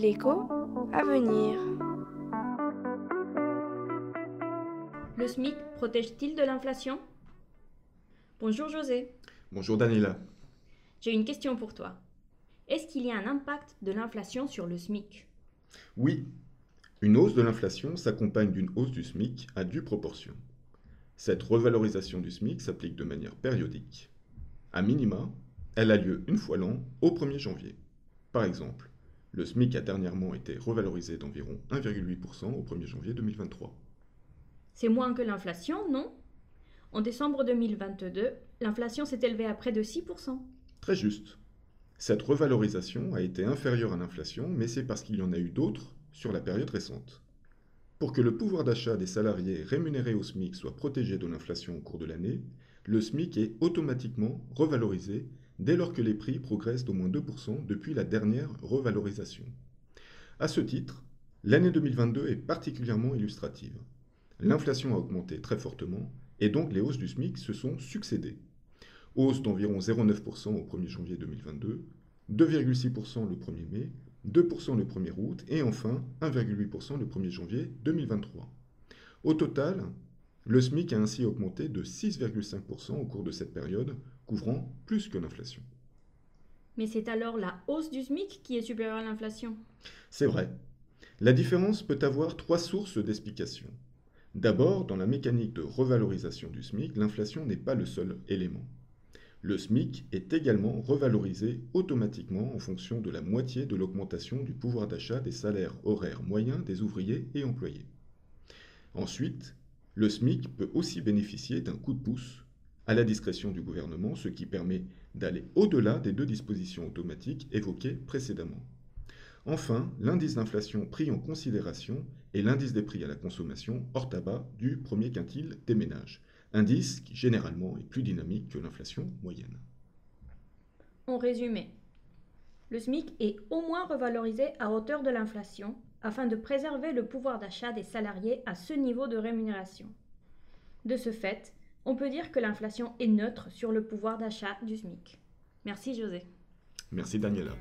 L'écho à venir. Le SMIC protège-t-il de l'inflation? Bonjour José. Bonjour Daniela. J'ai une question pour toi. Est-ce qu'il y a un impact de l'inflation sur le SMIC? Oui, une hausse de l'inflation s'accompagne d'une hausse du SMIC à due proportion. Cette revalorisation du SMIC s'applique de manière périodique. À minima, elle a lieu une fois l'an, au 1er janvier. Par exemple, le SMIC a dernièrement été revalorisé d'environ 1,8% au 1er janvier 2023. C'est moins que l'inflation, non? En décembre 2022, l'inflation s'est élevée à près de 6%. Très juste. Cette revalorisation a été inférieure à l'inflation, mais c'est parce qu'il y en a eu d'autres sur la période récente. Pour que le pouvoir d'achat des salariés rémunérés au SMIC soit protégé de l'inflation au cours de l'année, le SMIC est automatiquement revalorisé dès lors que les prix progressent d'au moins 2% depuis la dernière revalorisation. À ce titre, l'année 2022 est particulièrement illustrative. L'inflation a augmenté très fortement et donc les hausses du SMIC se sont succédées. Hausse d'environ 0,9% au 1er janvier 2022, 2,6% le 1er mai, 2% le 1er août et enfin 1,8% le 1er janvier 2023. Au total, le SMIC a ainsi augmenté de 6,5% au cours de cette période, couvrant plus que l'inflation. Mais c'est alors la hausse du SMIC qui est supérieure à l'inflation? C'est vrai. La différence peut avoir trois sources d'explication. D'abord, dans la mécanique de revalorisation du SMIC, l'inflation n'est pas le seul élément. Le SMIC est également revalorisé automatiquement en fonction de la moitié de l'augmentation du pouvoir d'achat des salaires horaires moyens des ouvriers et employés. Ensuite, le SMIC peut aussi bénéficier d'un coup de pouce à la discrétion du gouvernement, ce qui permet d'aller au-delà des deux dispositions automatiques évoquées précédemment. Enfin, l'indice d'inflation pris en considération est l'indice des prix à la consommation hors tabac du premier quintile des ménages, indice qui généralement est plus dynamique que l'inflation moyenne. En résumé, le SMIC est au moins revalorisé à hauteur de l'inflation afin de préserver le pouvoir d'achat des salariés à ce niveau de rémunération. De ce fait, on peut dire que l'inflation est neutre sur le pouvoir d'achat du SMIC. Merci José. Merci Daniela.